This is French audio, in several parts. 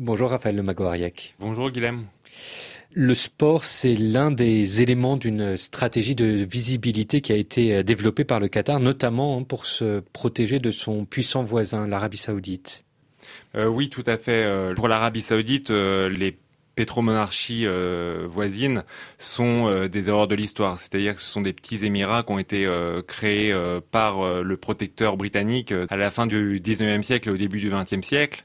Bonjour Raphaël Lemago-Ariec. Bonjour Guilhem. Le sport, c'est l'un des éléments d'une stratégie de visibilité qui a été euh, développée par le Qatar, notamment pour se protéger de son puissant voisin, l'Arabie saoudite. Euh, oui, tout à fait. Euh, pour l'Arabie saoudite, les pétromonarchies voisines sont des erreurs de l'histoire. C'est-à-dire que ce sont des petits émirats qui ont été créés par le protecteur britannique à la fin du 19e siècle et au début du 20e siècle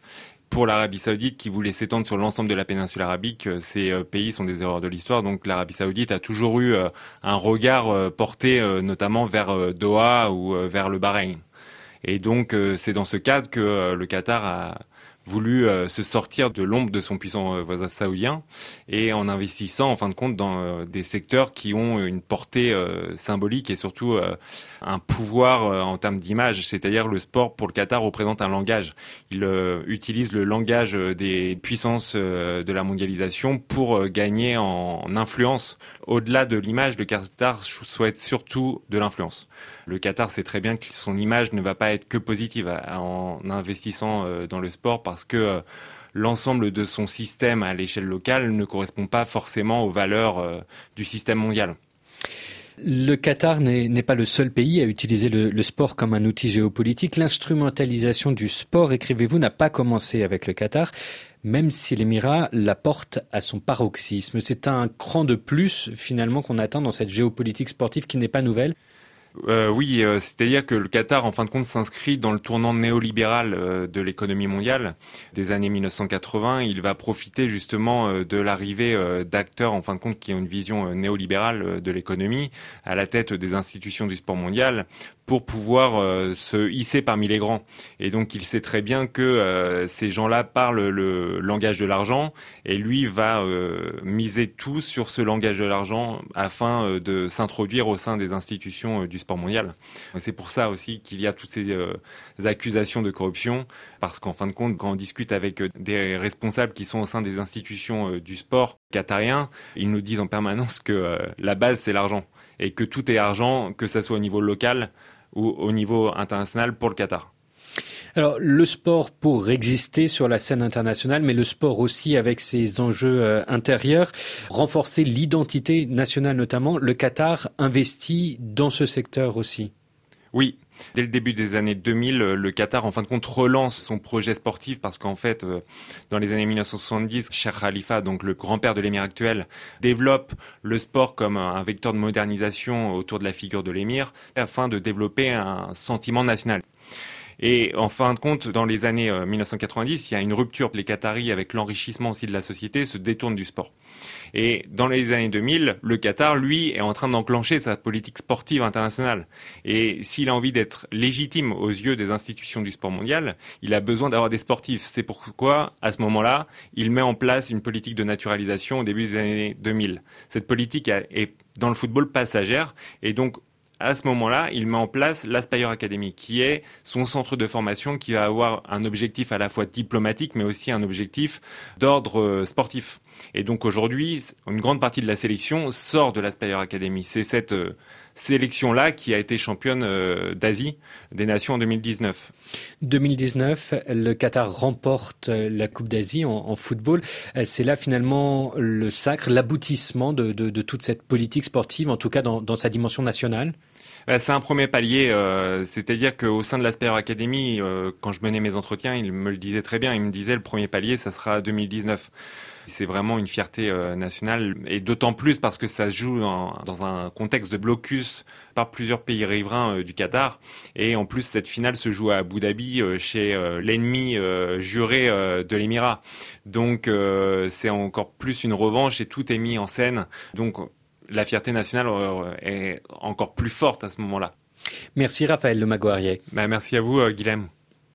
pour l'Arabie Saoudite qui voulait s'étendre sur l'ensemble de la péninsule arabique, euh, ces euh, pays sont des erreurs de l'histoire. Donc l'Arabie Saoudite a toujours eu euh, un regard porté notamment vers Doha ou vers le Bahreïn. Et donc c'est dans ce cadre que le Qatar a voulu euh, se sortir de l'ombre de son puissant euh, voisin saoudien et en investissant en fin de compte dans euh, des secteurs qui ont une portée symbolique et surtout un pouvoir en termes d'image, c'est-à-dire le sport pour le Qatar représente un langage. Il utilise le langage des puissances de la mondialisation pour gagner en influence. Au-delà de l'image, le Qatar souhaite surtout de l'influence. Le Qatar sait très bien que son image ne va pas être que positive en investissant dans le sport que euh, l'ensemble de son système à l'échelle locale ne correspond pas forcément aux valeurs euh, du système mondial. Le Qatar n'est pas le seul pays à utiliser le, sport comme un outil géopolitique. L'instrumentalisation du sport, écrivez-vous, n'a pas commencé avec le Qatar, même si l'Émirat la porte à son paroxysme. C'est un cran de plus, finalement, qu'on atteint dans cette géopolitique sportive qui n'est pas nouvelle. Euh, oui, euh, c'est-à-dire que le Qatar, en fin de compte, s'inscrit dans le tournant néolibéral euh, de l'économie mondiale des années 1980. Il va profiter justement de l'arrivée d'acteurs, en fin de compte, qui ont une vision néolibérale de l'économie à la tête des institutions du sport mondial pour pouvoir se hisser parmi les grands. Et donc il sait très bien que ces gens-là parlent le langage de l'argent et lui va miser tout sur ce langage de l'argent afin de s'introduire au sein des institutions du mondial. C'est pour ça aussi qu'il y a toutes ces accusations de corruption parce qu'en fin de compte quand on discute avec des responsables qui sont au sein des institutions du sport qatarien, ils nous disent en permanence que la base c'est l'argent et que tout est argent, que ça soit au niveau local ou au niveau international pour le Qatar. Alors le sport pour exister sur la scène internationale, mais le sport aussi avec ses enjeux euh, intérieurs, renforcer l'identité nationale notamment, le Qatar investit dans ce secteur aussi. Oui, Dès le début des années 2000, le Qatar, en fin de compte, relance son projet sportif parce qu'en fait, euh, dans les années 1970, Sheikh Khalifa, donc le grand-père de l'émir actuel, développe le sport comme un vecteur de modernisation autour de la figure de l'émir afin de développer un sentiment national. Et en fin de compte, dans les années 1990, euh, il y a une rupture. Les Qataris, avec l'enrichissement aussi de la société, se détournent du sport. Et dans les années 2000, le Qatar, lui, est en train d'enclencher sa politique sportive internationale. Et s'il a envie d'être légitime aux yeux des institutions du sport mondial, il a besoin d'avoir des sportifs. C'est pourquoi, à ce moment-là, il met en place une politique de naturalisation au début des années 2000. Cette politique est dans le football passagère et donc à ce moment-là, il met en place l'Aspire Academy, qui est son centre de formation qui va avoir un objectif à la fois diplomatique, mais aussi un objectif d'ordre euh, sportif. Et donc aujourd'hui, une grande partie de la sélection sort de l'Aspire Academy. C'est cette euh, sélection-là qui a été championne euh, d'Asie des Nations en 2019. 2019, le Qatar remporte la Coupe d'Asie en, football. C'est là finalement le sacre, l'aboutissement de, toute cette politique sportive, en tout cas dans sa dimension nationale c'est un premier palier, euh, c'est-à-dire qu'au sein de l'Asper Academy, euh, quand je menais mes entretiens, il me le disait très bien, il me disait le premier palier, ça sera 2019. C'est vraiment une fierté euh, nationale et d'autant plus parce que ça se joue dans, un contexte de blocus par plusieurs pays riverains du Qatar et en plus cette finale se joue à Abu Dhabi chez l'ennemi juré de l'Émirat. Donc c'est encore plus une revanche et tout est mis en scène. Donc la fierté nationale euh, est encore plus forte à ce moment-là. Merci Raphaël Le Maguarier. Bah, merci à vous, euh, Guilhem.